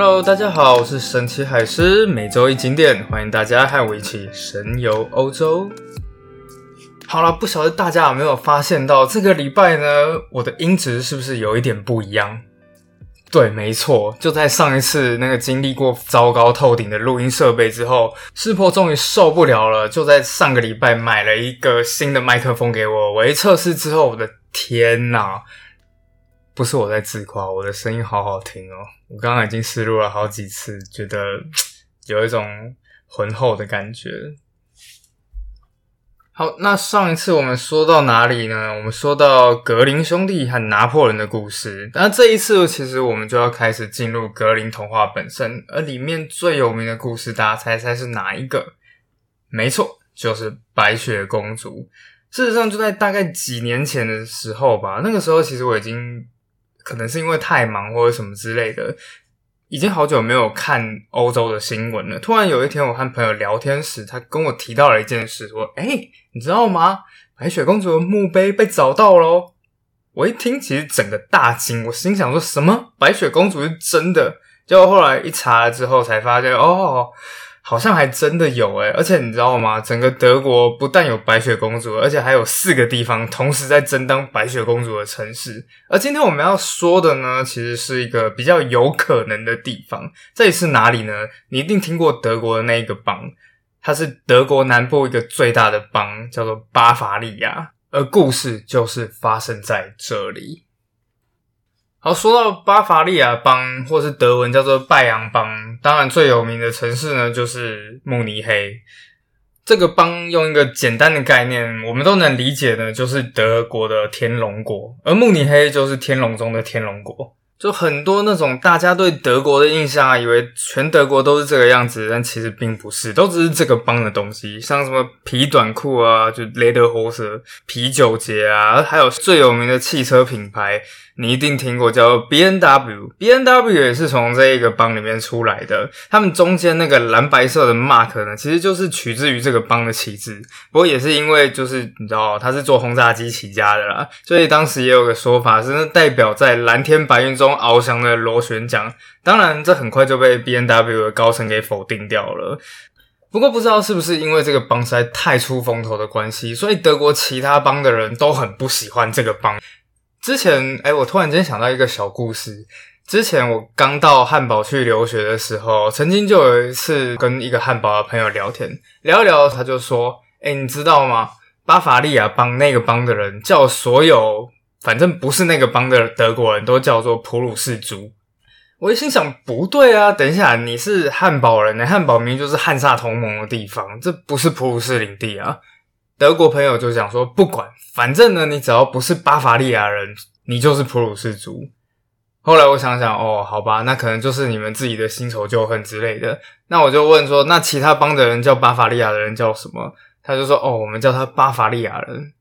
Hello，大家好，我是神奇海狮，每周一景点，欢迎大家和我一起神游欧洲。好了，不晓得大家有没有发现到，这个礼拜呢，我的音质是不是有一点不一样？对，没错，就在上一次那个经历过糟糕透顶的录音设备之后，世破终于受不了了，就在上个礼拜买了一个新的麦克风给我。我一测试之后，我的天呐！不是我在自夸，我的声音好好听哦！我刚刚已经试录了好几次，觉得有一种浑厚的感觉。好，那上一次我们说到哪里呢？我们说到格林兄弟和拿破仑的故事。那这一次，其实我们就要开始进入格林童话本身，而里面最有名的故事，大家猜猜是哪一个？没错，就是白雪公主。事实上，就在大概几年前的时候吧，那个时候其实我已经。可能是因为太忙或者什么之类的，已经好久没有看欧洲的新闻了。突然有一天，我和朋友聊天时，他跟我提到了一件事，说：“哎，你知道吗？白雪公主的墓碑被找到喽！”我一听，其实整个大惊，我心想说什么？白雪公主是真的？结果后来一查了之后，才发现哦。好像还真的有诶而且你知道吗？整个德国不但有白雪公主，而且还有四个地方同时在争当白雪公主的城市。而今天我们要说的呢，其实是一个比较有可能的地方。这里是哪里呢？你一定听过德国的那一个邦，它是德国南部一个最大的邦，叫做巴伐利亚。而故事就是发生在这里。好，说到巴伐利亚邦，或是德文叫做拜扬邦，当然最有名的城市呢，就是慕尼黑。这个邦用一个简单的概念，我们都能理解的，就是德国的天龙国，而慕尼黑就是天龙中的天龙国。就很多那种大家对德国的印象，以为全德国都是这个样子，但其实并不是，都只是这个邦的东西，像什么皮短裤啊，就 Lederhosen、啤酒节啊，还有最有名的汽车品牌。你一定听过叫 B N W，B N W 也是从这一个帮里面出来的。他们中间那个蓝白色的 mark 呢，其实就是取自于这个帮的旗帜。不过也是因为就是你知道，他是做轰炸机起家的啦，所以当时也有个说法是代表在蓝天白云中翱翔的螺旋桨。当然，这很快就被 B N W 的高层给否定掉了。不过不知道是不是因为这个帮实在太出风头的关系，所以德国其他帮的人都很不喜欢这个帮。之前，哎，我突然间想到一个小故事。之前我刚到汉堡去留学的时候，曾经就有一次跟一个汉堡的朋友聊天，聊一聊，他就说：“哎，你知道吗？巴伐利亚帮那个帮的人叫所有反正不是那个帮的德国人都叫做普鲁士族。”我一心想，不对啊，等一下，你是汉堡人呢？汉堡明明就是汉萨同盟的地方，这不是普鲁士领地啊。德国朋友就讲说，不管，反正呢，你只要不是巴伐利亚人，你就是普鲁士族。后来我想想，哦，好吧，那可能就是你们自己的新仇旧恨之类的。那我就问说，那其他邦的人叫巴伐利亚的人叫什么？他就说，哦，我们叫他巴伐利亚人。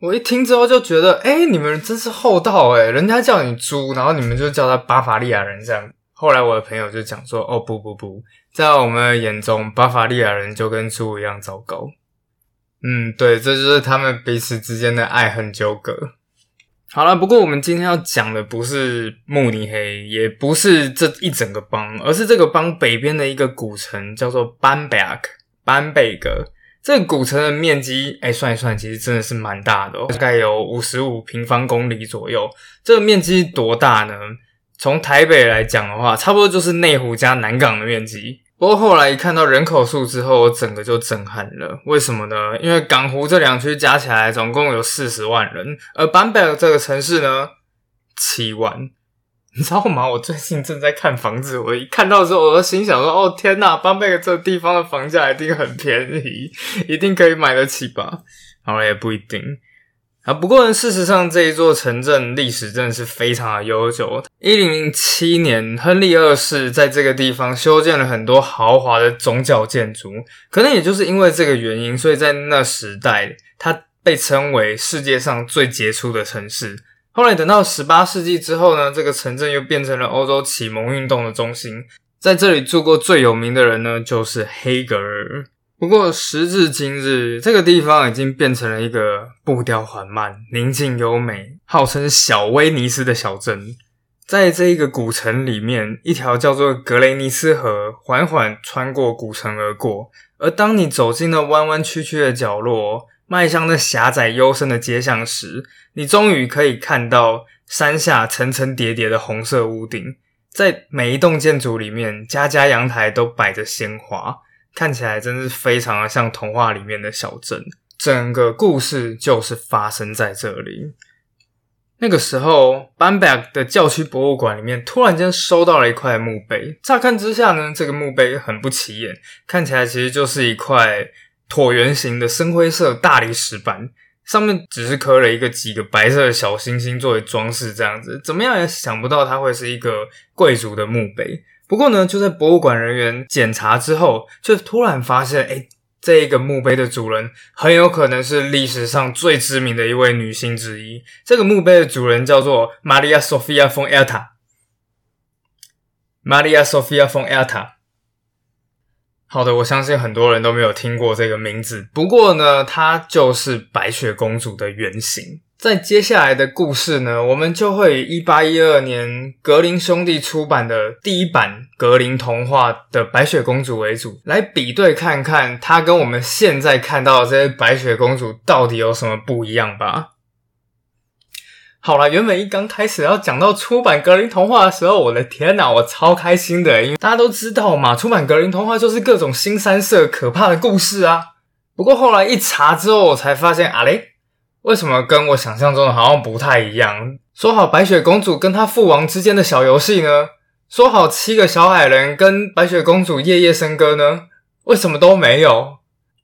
我一听之后就觉得，哎，你们真是厚道哎，人家叫你猪，然后你们就叫他巴伐利亚人这样。后来我的朋友就讲说，哦，不不不，在我们的眼中，巴伐利亚人就跟猪一样糟糕。嗯，对，这就是他们彼此之间的爱恨纠葛。好了，不过我们今天要讲的不是慕尼黑，也不是这一整个邦，而是这个邦北边的一个古城，叫做班贝克。班贝格这个古城的面积，哎，算一算，其实真的是蛮大的，大概有五十五平方公里左右。这个面积多大呢？从台北来讲的话，差不多就是内湖加南港的面积。不过后来一看到人口数之后，我整个就震撼了。为什么呢？因为港湖这两区加起来总共有四十万人，而班贝尔这个城市呢，七万。你知道吗？我最近正在看房子，我一看到之后，我就心想说：“哦天呐，班贝尔这个地方的房价一定很便宜，一定可以买得起吧？”好了，也不一定。啊，不过呢，事实上这一座城镇历史真的是非常的悠久。一零零七年，亨利二世在这个地方修建了很多豪华的宗教建筑，可能也就是因为这个原因，所以在那时代，它被称为世界上最杰出的城市。后来等到十八世纪之后呢，这个城镇又变成了欧洲启蒙运动的中心，在这里住过最有名的人呢，就是黑格尔。不过时至今日，这个地方已经变成了一个步调缓慢、宁静优美、号称“小威尼斯”的小镇。在这一个古城里面，一条叫做格雷尼斯河缓缓穿过古城而过。而当你走进那弯弯曲曲的角落，迈向那狭窄幽深的街巷时，你终于可以看到山下层层叠叠的红色屋顶。在每一栋建筑里面，家家阳台都摆着鲜花，看起来真是非常的像童话里面的小镇。整个故事就是发生在这里。那个时候，班贝的教区博物馆里面突然间收到了一块墓碑。乍看之下呢，这个墓碑很不起眼，看起来其实就是一块椭圆形的深灰色大理石板。上面只是刻了一个几个白色的小星星作为装饰，这样子怎么样也想不到它会是一个贵族的墓碑。不过呢，就在博物馆人员检查之后，就突然发现，哎，这一个墓碑的主人很有可能是历史上最知名的一位女性之一。这个墓碑的主人叫做玛利亚·索菲亚·冯·埃尔塔。玛利亚·索菲亚·冯·埃尔塔。好的，我相信很多人都没有听过这个名字。不过呢，她就是白雪公主的原型。在接下来的故事呢，我们就会以一八一二年格林兄弟出版的第一版格林童话的白雪公主为主，来比对看看它跟我们现在看到的这些白雪公主到底有什么不一样吧。好了，原本一刚开始要讲到出版格林童话的时候，我的天哪，我超开心的，因为大家都知道嘛，出版格林童话就是各种新三色可怕的故事啊。不过后来一查之后，我才发现啊嘞，为什么跟我想象中的好像不太一样？说好白雪公主跟她父王之间的小游戏呢？说好七个小矮人跟白雪公主夜夜笙歌呢？为什么都没有？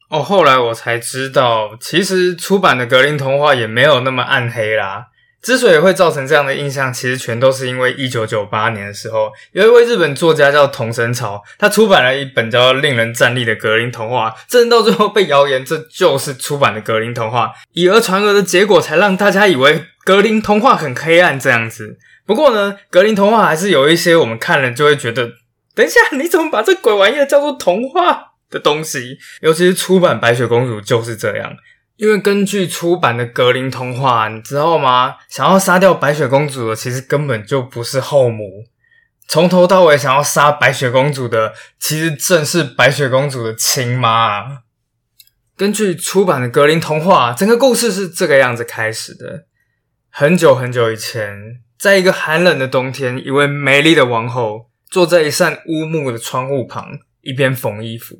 哦，后来我才知道，其实出版的格林童话也没有那么暗黑啦。之所以会造成这样的印象，其实全都是因为一九九八年的时候，有一位日本作家叫桐生草，他出版了一本叫《令人站立的格林童话》，真到最后被谣言这就是出版的格林童话，以讹传讹的结果，才让大家以为格林童话很黑暗这样子。不过呢，格林童话还是有一些我们看了就会觉得，等一下你怎么把这鬼玩意儿叫做童话的东西？尤其是出版白雪公主就是这样。因为根据出版的格林童话，你知道吗？想要杀掉白雪公主的，其实根本就不是后母。从头到尾想要杀白雪公主的，其实正是白雪公主的亲妈。根据出版的格林童话，整个故事是这个样子开始的：很久很久以前，在一个寒冷的冬天，一位美丽的王后坐在一扇乌木的窗户旁，一边缝衣服。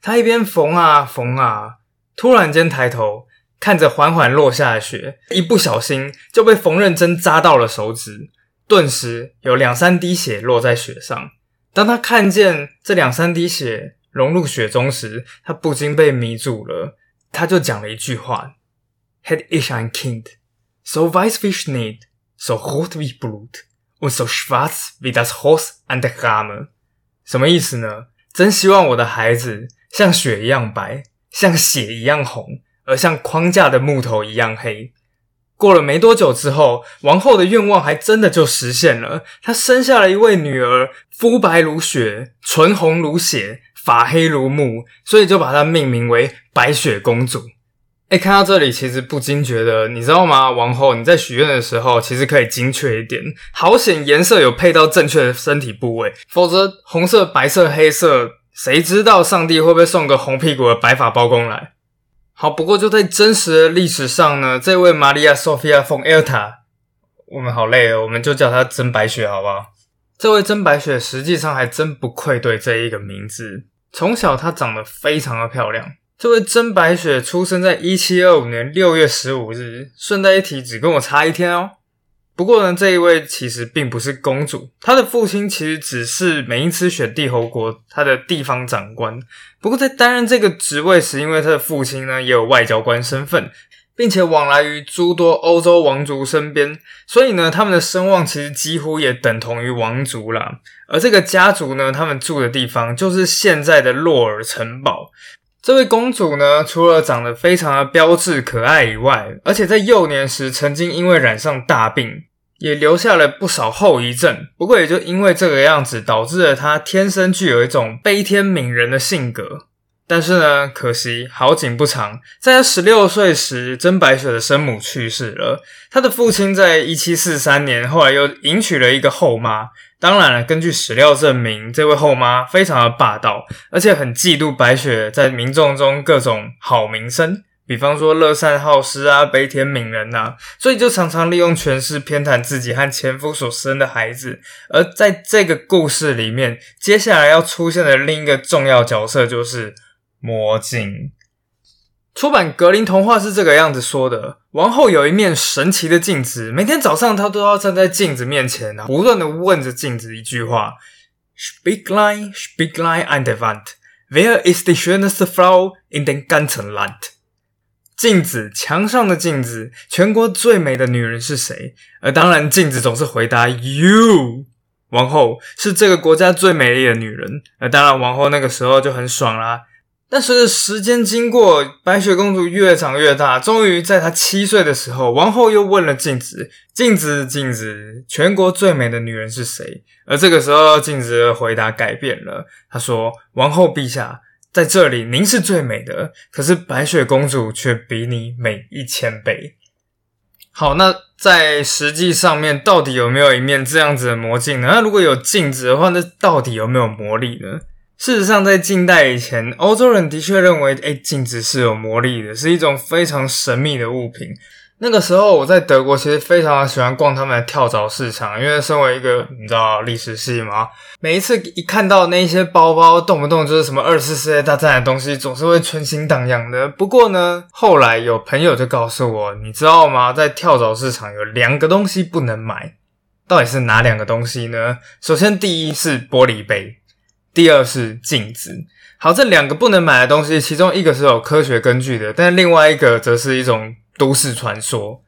她一边缝啊缝啊。突然间抬头看着缓缓落下的雪，一不小心就被缝纫针扎到了手指，顿时有两三滴血落在雪上。当他看见这两三滴血融入雪中时，他不禁被迷住了。他就讲了一句话：“Head ich ein Kind, so weiß wie Schnee, so rot we Blut, und so schwarz we das horse an der Rame。”什么意思呢？真希望我的孩子像雪一样白。像血一样红，而像框架的木头一样黑。过了没多久之后，王后的愿望还真的就实现了。她生下了一位女儿，肤白如雪，唇红如血，发黑如木，所以就把她命名为白雪公主。哎，看到这里，其实不禁觉得，你知道吗？王后，你在许愿的时候，其实可以精确一点。好险，颜色有配到正确的身体部位，否则红色、白色、黑色。谁知道上帝会不会送个红屁股的白发包公来？好，不过就在真实的历史上呢，这位玛利亚·索菲亚·冯·埃尔塔，我们好累哦，我们就叫她真白雪，好不好？这位真白雪实际上还真不愧对这一个名字。从小她长得非常的漂亮。这位真白雪出生在一七二五年六月十五日，顺带一提，只跟我差一天哦。不过呢，这一位其实并不是公主，她的父亲其实只是美因茨选帝侯国他的地方长官。不过在担任这个职位时，因为他的父亲呢也有外交官身份，并且往来于诸多欧洲王族身边，所以呢，他们的声望其实几乎也等同于王族啦。而这个家族呢，他们住的地方就是现在的洛尔城堡。这位公主呢，除了长得非常的标致可爱以外，而且在幼年时曾经因为染上大病，也留下了不少后遗症。不过也就因为这个样子，导致了她天生具有一种悲天悯人的性格。但是呢，可惜好景不长，在他十六岁时，真白雪的生母去世了。他的父亲在一七四三年后来又迎娶了一个后妈。当然了，根据史料证明，这位后妈非常的霸道，而且很嫉妒白雪在民众中各种好名声，比方说乐善好施啊、悲天悯人呐，所以就常常利用权势偏袒自己和前夫所生的孩子。而在这个故事里面，接下来要出现的另一个重要角色就是。魔镜出版《格林童话》是这个样子说的：王后有一面神奇的镜子，每天早上她都要站在镜子面前，不断的问着镜子一句话：“Spieglein, Spieglein an der Wand, Where is the schönste Frau in den ganzen Land？” 镜子，墙上的镜子，全国最美的女人是谁？而当然，镜子总是回答：“You。”王后是这个国家最美丽的女人。而当然，王后那个时候就很爽啦。但随着时间经过，白雪公主越长越大，终于在她七岁的时候，王后又问了镜子：“镜子，镜子，全国最美的女人是谁？”而这个时候，镜子的回答改变了，她说：“王后陛下，在这里您是最美的，可是白雪公主却比你美一千倍。”好，那在实际上面，到底有没有一面这样子的魔镜呢？那如果有镜子的话，那到底有没有魔力呢？事实上，在近代以前，欧洲人的确认为，哎，镜子是有魔力的，是一种非常神秘的物品。那个时候，我在德国其实非常喜欢逛他们的跳蚤市场，因为身为一个你知道历史系嘛，每一次一看到那些包包，动不动就是什么二次世界大战的东西，总是会春心荡漾的。不过呢，后来有朋友就告诉我，你知道吗？在跳蚤市场有两个东西不能买，到底是哪两个东西呢？首先，第一是玻璃杯。第二是镜子，好，这两个不能买的东西，其中一个是有科学根据的，但另外一个则是一种都市传说。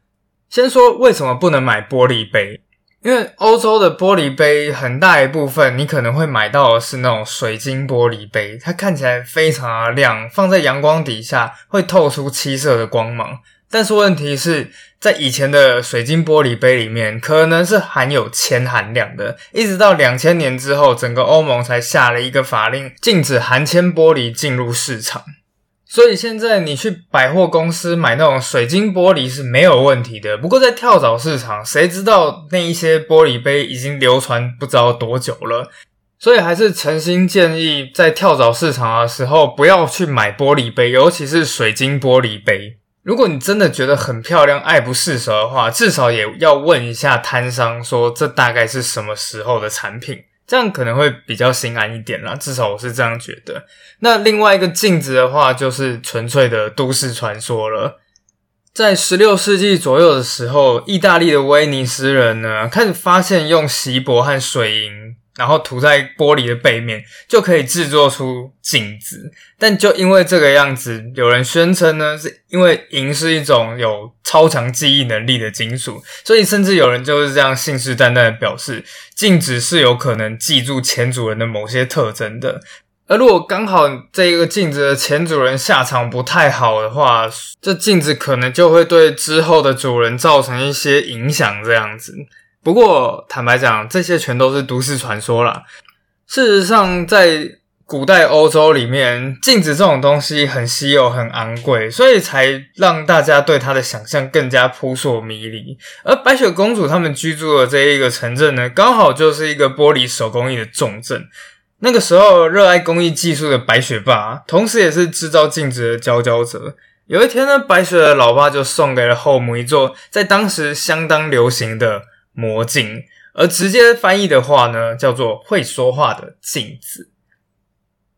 先说为什么不能买玻璃杯，因为欧洲的玻璃杯很大一部分，你可能会买到的是那种水晶玻璃杯，它看起来非常的亮，放在阳光底下会透出七色的光芒。但是问题是在以前的水晶玻璃杯里面，可能是含有铅含量的。一直到两千年之后，整个欧盟才下了一个法令，禁止含铅玻璃进入市场。所以现在你去百货公司买那种水晶玻璃是没有问题的。不过在跳蚤市场，谁知道那一些玻璃杯已经流传不知道多久了？所以还是诚心建议，在跳蚤市场的时候不要去买玻璃杯，尤其是水晶玻璃杯。如果你真的觉得很漂亮、爱不释手的话，至少也要问一下摊商，说这大概是什么时候的产品，这样可能会比较心安一点啦。至少我是这样觉得。那另外一个镜子的话，就是纯粹的都市传说了。在十六世纪左右的时候，意大利的威尼斯人呢，开始发现用锡箔和水银。然后涂在玻璃的背面，就可以制作出镜子。但就因为这个样子，有人宣称呢，是因为银是一种有超强记忆能力的金属，所以甚至有人就是这样信誓旦旦的表示，镜子是有可能记住前主人的某些特征的。而如果刚好这一个镜子的前主人下场不太好的话，这镜子可能就会对之后的主人造成一些影响，这样子。不过，坦白讲，这些全都是都市传说啦。事实上，在古代欧洲里面，镜子这种东西很稀有、很昂贵，所以才让大家对它的想象更加扑朔迷离。而白雪公主他们居住的这一个城镇呢，刚好就是一个玻璃手工艺的重镇。那个时候，热爱工艺技术的白雪爸，同时也是制造镜子的佼佼者。有一天呢，白雪的老爸就送给了后母一座在当时相当流行的。魔镜，而直接翻译的话呢，叫做会说话的镜子。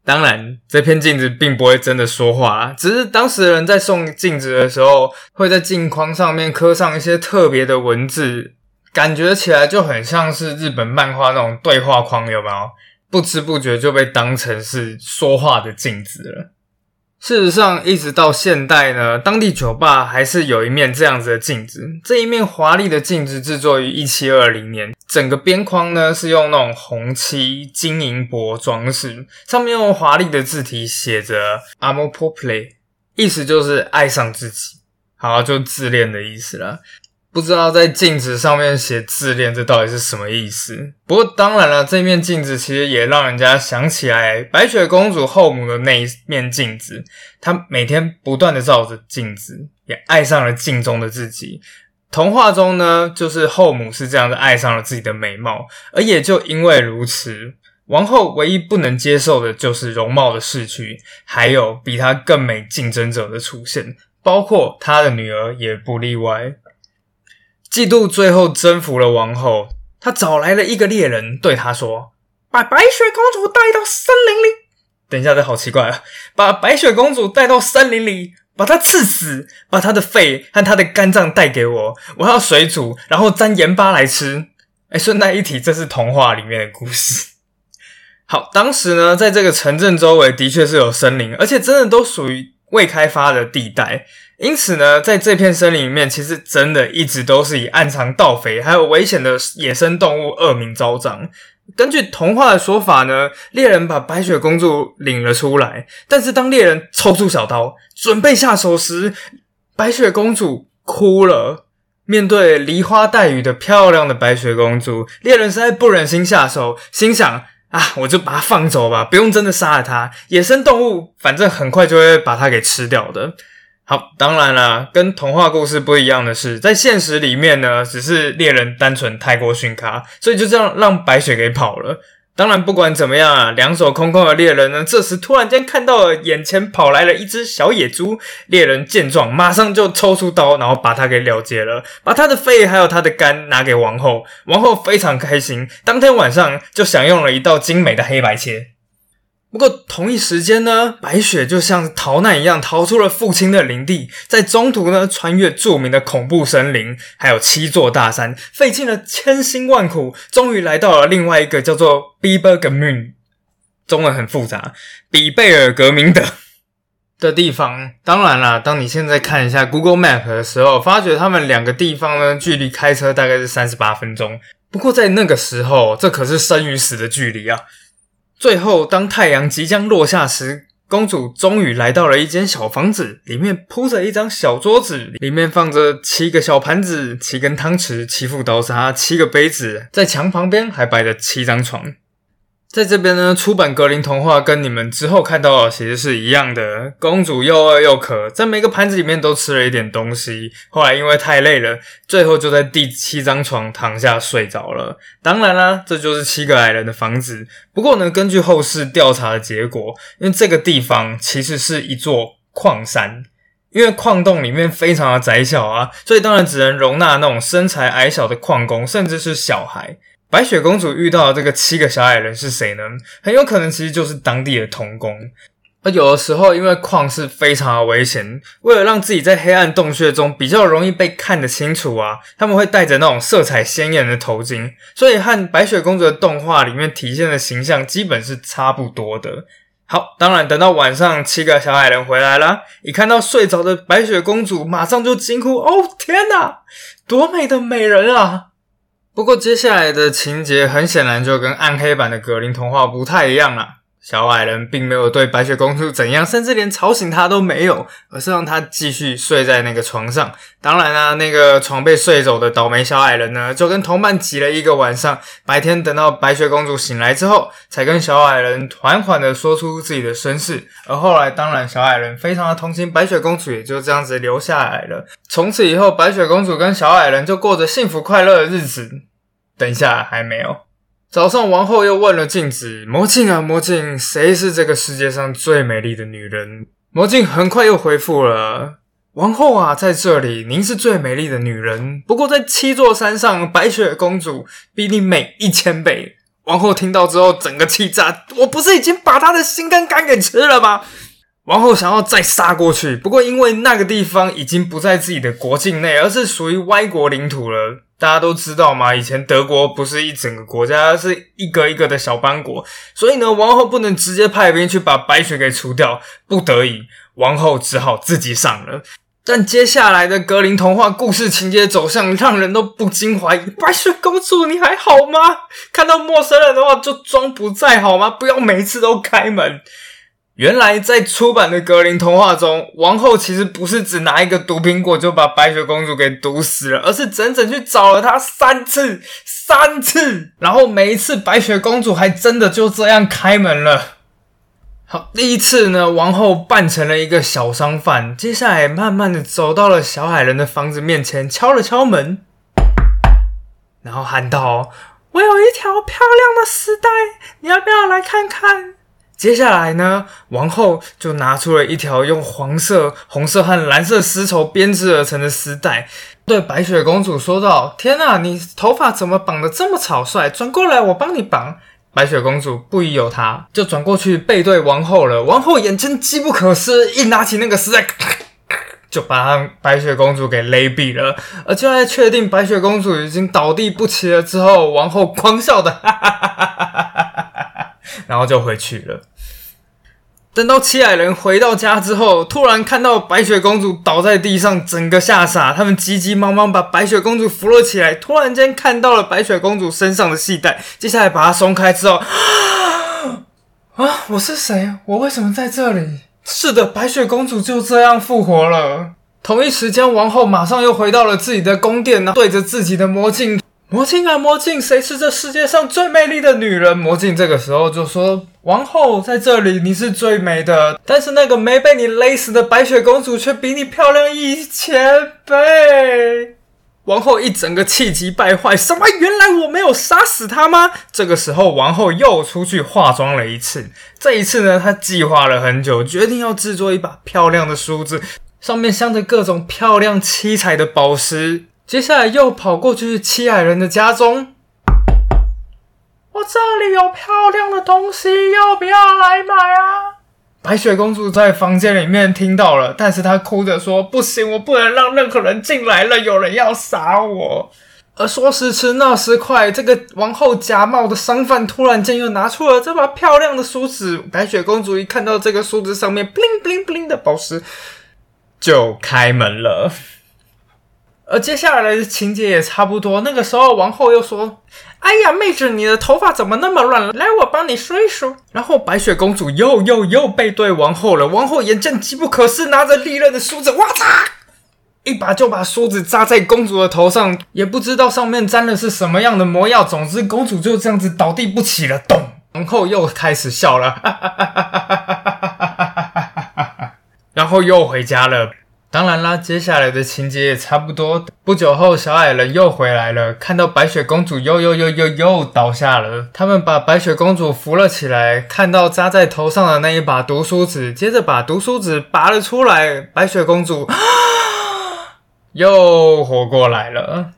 当然，这片镜子并不会真的说话啦，只是当时人在送镜子的时候，会在镜框上面刻上一些特别的文字，感觉起来就很像是日本漫画那种对话框，有没有？不知不觉就被当成是说话的镜子了。事实上，一直到现代呢，当地酒吧还是有一面这样子的镜子。这一面华丽的镜子制作于一七二零年，整个边框呢是用那种红漆金银箔装饰，上面用华丽的字体写着 “Amor p o p l e 意思就是爱上自己，好就自恋的意思了。不知道在镜子上面写自恋，这到底是什么意思？不过当然了，这面镜子其实也让人家想起来白雪公主后母的那一面镜子。她每天不断的照着镜子，也爱上了镜中的自己。童话中呢，就是后母是这样的爱上了自己的美貌，而也就因为如此，王后唯一不能接受的就是容貌的逝去，还有比她更美竞争者的出现，包括她的女儿也不例外。嫉妒最后征服了王后，他找来了一个猎人，对他说：“把白雪公主带到森林里。”等一下，这好奇怪啊！把白雪公主带到森林里，把她刺死，把她的肺和她的肝脏带给我，我要水煮，然后沾盐巴来吃。哎，顺带一提，这是童话里面的故事。好，当时呢，在这个城镇周围的确是有森林，而且真的都属于未开发的地带。因此呢，在这片森林里面，其实真的一直都是以暗藏盗匪还有危险的野生动物恶名昭彰。根据童话的说法呢，猎人把白雪公主领了出来，但是当猎人抽出小刀准备下手时，白雪公主哭了。面对梨花带雨的漂亮的白雪公主，猎人实在不忍心下手，心想啊，我就把她放走吧，不用真的杀了她。野生动物反正很快就会把它给吃掉的。好，当然了，跟童话故事不一样的是，在现实里面呢，只是猎人单纯太过逊咖，所以就这样让白雪给跑了。当然，不管怎么样啊，两手空空的猎人呢，这时突然间看到了眼前跑来了一只小野猪。猎人见状，马上就抽出刀，然后把它给了结了，把他的肺还有他的肝拿给王后。王后非常开心，当天晚上就享用了一道精美的黑白切。不过同一时间呢，白雪就像逃难一样逃出了父亲的领地，在中途呢穿越著名的恐怖森林，还有七座大山，费尽了千辛万苦，终于来到了另外一个叫做 Bieber g m o n 中文很复杂，比贝尔格明德的地方。当然啦，当你现在看一下 Google Map 的时候，发觉他们两个地方呢距离开车大概是三十八分钟。不过在那个时候，这可是生与死的距离啊！最后，当太阳即将落下时，公主终于来到了一间小房子，里面铺着一张小桌子，里面放着七个小盘子、七根汤匙、七副刀叉、七个杯子，在墙旁边还摆着七张床。在这边呢，出版格林童话跟你们之后看到的其实是一样的。公主又饿又渴，在每个盘子里面都吃了一点东西。后来因为太累了，最后就在第七张床躺下睡着了。当然啦，这就是七个矮人的房子。不过呢，根据后世调查的结果，因为这个地方其实是一座矿山，因为矿洞里面非常的窄小啊，所以当然只能容纳那种身材矮小的矿工，甚至是小孩。白雪公主遇到的这个七个小矮人是谁呢？很有可能其实就是当地的童工。而有的时候，因为矿是非常的危险，为了让自己在黑暗洞穴中比较容易被看得清楚啊，他们会戴着那种色彩鲜艳的头巾，所以和白雪公主的动画里面体现的形象基本是差不多的。好，当然等到晚上，七个小矮人回来了，一看到睡着的白雪公主，马上就惊呼：“哦，天哪，多美的美人啊！”不过接下来的情节很显然就跟暗黑版的格林童话不太一样了。小矮人并没有对白雪公主怎样，甚至连吵醒她都没有，而是让她继续睡在那个床上。当然啦，那个床被睡走的倒霉小矮人呢，就跟同伴挤了一个晚上。白天等到白雪公主醒来之后，才跟小矮人缓缓的说出自己的身世。而后来，当然小矮人非常的同情白雪公主，也就这样子留下来了。从此以后，白雪公主跟小矮人就过着幸福快乐的日子。等一下，还没有。早上，王后又问了镜子：“魔镜啊，魔镜，谁是这个世界上最美丽的女人？”魔镜很快又回复了：“王后啊，在这里，您是最美丽的女人。不过，在七座山上，白雪公主比你美一千倍。”王后听到之后，整个气炸：“我不是已经把她的心跟肝给吃了吗？”王后想要再杀过去，不过因为那个地方已经不在自己的国境内，而是属于歪国领土了。大家都知道嘛？以前德国不是一整个国家，是一个一个的小邦国，所以呢，王后不能直接派兵去把白雪给除掉，不得已，王后只好自己上了。但接下来的格林童话故事情节走向，让人都不禁怀疑：白雪公主你还好吗？看到陌生人的话就装不在好吗？不要每次都开门。原来在出版的格林童话中，王后其实不是只拿一个毒苹果就把白雪公主给毒死了，而是整整去找了她三次，三次，然后每一次白雪公主还真的就这样开门了。好，第一次呢，王后扮成了一个小商贩，接下来慢慢的走到了小矮人的房子面前，敲了敲门，然后喊道：“我有一条漂亮的丝带，你要不要来看看？”接下来呢，王后就拿出了一条用黄色、红色和蓝色丝绸编织而成的丝带，对白雪公主说道：“天哪，你头发怎么绑得这么草率？转过来，我帮你绑。”白雪公主不疑有他，就转过去背对王后了。王后眼睁机不可失，一拿起那个丝带，就把白雪公主给勒毙了。而就在确定白雪公主已经倒地不起了之后，王后狂笑的，哈哈哈哈，然后就回去了。等到七矮人回到家之后，突然看到白雪公主倒在地上，整个吓傻。他们急急忙忙把白雪公主扶了起来。突然间看到了白雪公主身上的系带，接下来把它松开之后，啊！我是谁？我为什么在这里？是的，白雪公主就这样复活了。同一时间，王后马上又回到了自己的宫殿，对着自己的魔镜。魔镜啊，魔镜，谁是这世界上最美丽的女人？魔镜这个时候就说：“王后在这里，你是最美的。但是那个没被你勒死的白雪公主却比你漂亮一千倍。”王后一整个气急败坏：“什么？原来我没有杀死她吗？”这个时候，王后又出去化妆了一次。这一次呢，她计划了很久，决定要制作一把漂亮的梳子，上面镶着各种漂亮七彩的宝石。接下来又跑过去七矮人的家中，我这里有漂亮的东西，要不要来买啊？白雪公主在房间里面听到了，但是她哭着说：“不行，我不能让任何人进来了，有人要杀我。”而说时迟，那时快，这个王后假冒的商贩突然间又拿出了这把漂亮的梳子。白雪公主一看到这个梳子上面 bling bling bling 的宝石，就开门了。而接下来的情节也差不多。那个时候，王后又说：“哎呀，妹子，你的头发怎么那么乱？来，我帮你梳一梳。”然后白雪公主又又又背对王后了。王后眼见机不可失，拿着利刃的梳子，哇嚓，一把就把梳子扎在公主的头上。也不知道上面沾的是什么样的魔药。总之，公主就这样子倒地不起了。咚！王后又开始笑了，然后又回家了。当然啦，接下来的情节也差不多。不久后，小矮人又回来了，看到白雪公主又又又又又倒下了。他们把白雪公主扶了起来，看到扎在头上的那一把毒梳子，接着把毒梳子拔了出来，白雪公主啊又活过来了。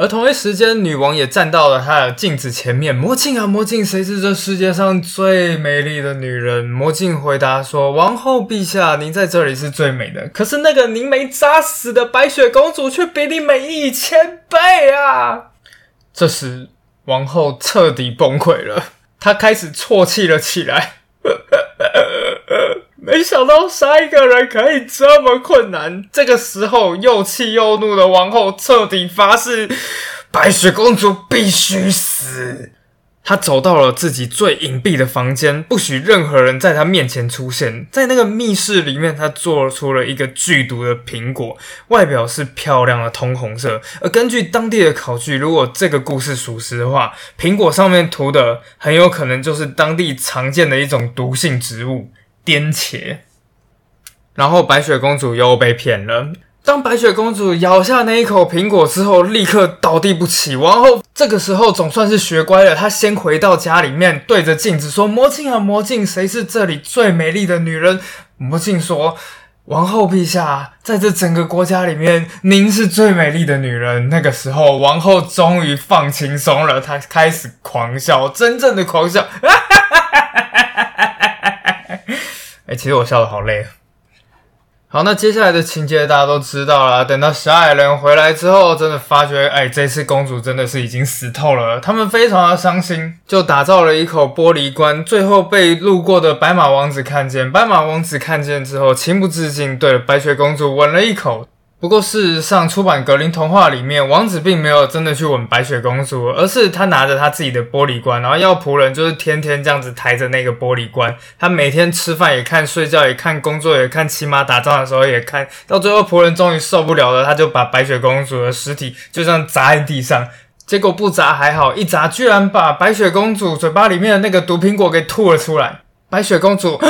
而同一时间，女王也站到了她的镜子前面。魔镜啊，魔镜，谁是这世界上最美丽的女人？魔镜回答说：“王后陛下，您在这里是最美的。可是那个您没扎死的白雪公主，却比你美一千倍啊！”这时，王后彻底崩溃了，她开始啜泣了起来。没想到杀一个人可以这么困难。这个时候，又气又怒的王后彻底发誓：白雪公主必须死。她走到了自己最隐蔽的房间，不许任何人在她面前出现。在那个密室里面，她做出了一个剧毒的苹果，外表是漂亮的通红色。而根据当地的考据，如果这个故事属实的话，苹果上面涂的很有可能就是当地常见的一种毒性植物。颠茄，然后白雪公主又被骗了。当白雪公主咬下那一口苹果之后，立刻倒地不起。王后这个时候总算是学乖了，她先回到家里面，对着镜子说：“魔镜啊，魔镜，谁是这里最美丽的女人？”魔镜说：“王后陛下，在这整个国家里面，您是最美丽的女人。”那个时候，王后终于放轻松了，她开始狂笑，真正的狂笑。哈哈哈哈哈哈哎，其实我笑的好累。好，那接下来的情节大家都知道了。等到小矮人回来之后，真的发觉，哎，这次公主真的是已经死透了。他们非常的伤心，就打造了一口玻璃棺。最后被路过的白马王子看见，白马王子看见之后，情不自禁对白雪公主吻了一口。不过事实上，出版格林童话里面，王子并没有真的去吻白雪公主，而是他拿着他自己的玻璃罐，然后要仆人就是天天这样子抬着那个玻璃罐，他每天吃饭也看，睡觉也看，工作也看，骑马打仗的时候也看到最后，仆人终于受不了了，他就把白雪公主的尸体就这样砸在地上，结果不砸还好，一砸居然把白雪公主嘴巴里面的那个毒苹果给吐了出来，白雪公主啊。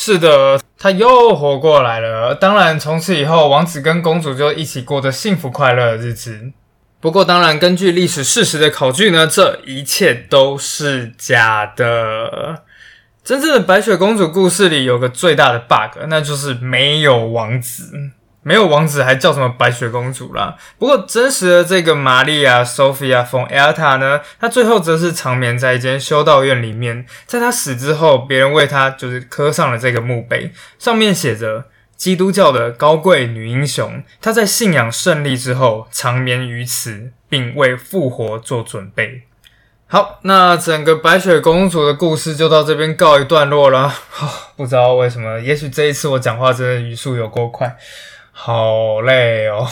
是的，他又活过来了。当然，从此以后，王子跟公主就一起过着幸福快乐的日子。不过，当然，根据历史事实的考据呢，这一切都是假的。真正的白雪公主故事里有个最大的 bug，那就是没有王子。没有王子还叫什么白雪公主啦？不过真实的这个玛丽亚 Sophia von Erta 呢，她最后则是长眠在一间修道院里面。在她死之后，别人为她就是刻上了这个墓碑，上面写着“基督教的高贵女英雄”。她在信仰胜利之后长眠于此，并为复活做准备。好，那整个白雪公主的故事就到这边告一段落了。不知道为什么，也许这一次我讲话真的语速有够快。好累哦，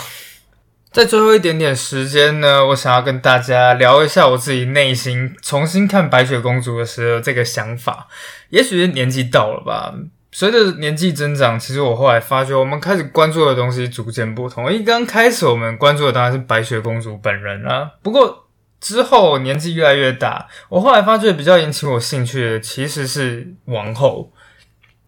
在最后一点点时间呢，我想要跟大家聊一下我自己内心重新看白雪公主的时候这个想法。也许是年纪到了吧，随着年纪增长，其实我后来发觉，我们开始关注的东西逐渐不同。一刚开始我们关注的当然是白雪公主本人啊，不过之后年纪越来越大，我后来发觉比较引起我兴趣的其实是王后。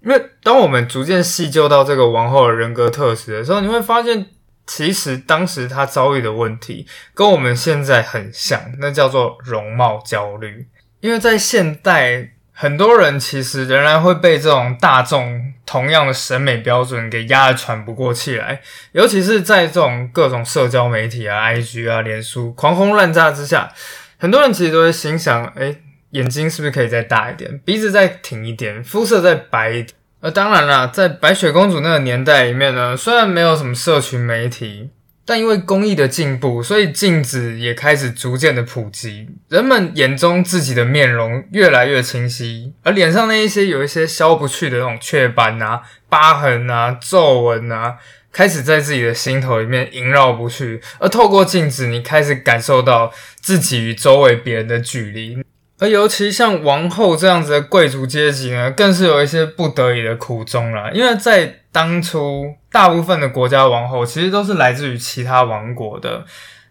因为当我们逐渐细究到这个王后的人格特质的时候，你会发现，其实当时她遭遇的问题跟我们现在很像，那叫做容貌焦虑。因为在现代，很多人其实仍然会被这种大众同样的审美标准给压得喘不过气来，尤其是在这种各种社交媒体啊、IG 啊、脸书狂轰滥炸之下，很多人其实都会心想：哎。眼睛是不是可以再大一点？鼻子再挺一点？肤色再白一点？呃，当然啦，在白雪公主那个年代里面呢，虽然没有什么社群媒体，但因为工艺的进步，所以镜子也开始逐渐的普及，人们眼中自己的面容越来越清晰，而脸上那一些有一些消不去的那种雀斑啊、疤痕啊、皱纹啊，开始在自己的心头里面萦绕不去。而透过镜子，你开始感受到自己与周围别人的距离。而尤其像王后这样子的贵族阶级呢，更是有一些不得已的苦衷啦。因为在当初，大部分的国家王后其实都是来自于其他王国的，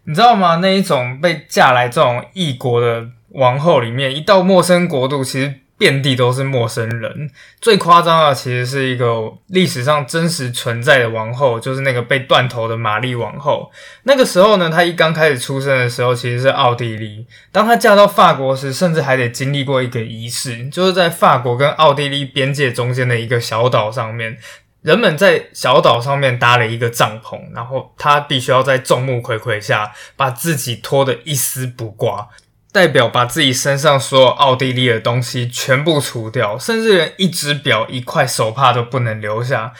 你知道吗？那一种被嫁来这种异国的王后里面，一到陌生国度，其实。遍地都是陌生人。最夸张的其实是一个历史上真实存在的王后，就是那个被断头的玛丽王后。那个时候呢，她一刚开始出生的时候其实是奥地利。当她嫁到法国时，甚至还得经历过一个仪式，就是在法国跟奥地利边界中间的一个小岛上面，人们在小岛上面搭了一个帐篷，然后她必须要在众目睽睽下把自己脱得一丝不挂。代表把自己身上所有奥地利的东西全部除掉，甚至连一只表、一块手帕都不能留下。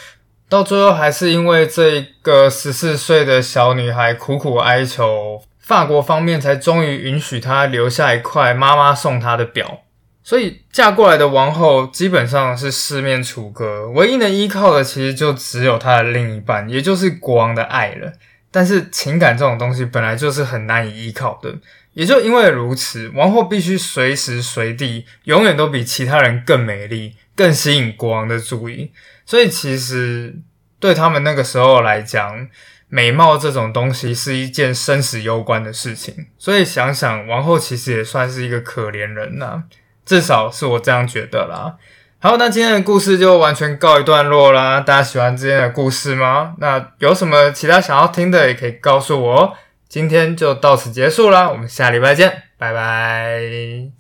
到最后，还是因为这个十四岁的小女孩苦苦哀求，法国方面才终于允许她留下一块妈妈送她的表。所以，嫁过来的王后基本上是四面楚歌，唯一能依靠的其实就只有她的另一半，也就是国王的爱了。但是，情感这种东西本来就是很难以依靠的。也就因为如此，王后必须随时随地、永远都比其他人更美丽，更吸引国王的注意。所以，其实对他们那个时候来讲，美貌这种东西是一件生死攸关的事情。所以，想想王后其实也算是一个可怜人呐，至少是我这样觉得啦。好，那今天的故事就完全告一段落啦。大家喜欢今天的故事吗？那有什么其他想要听的，也可以告诉我。今天就到此结束了，我们下礼拜见，拜拜。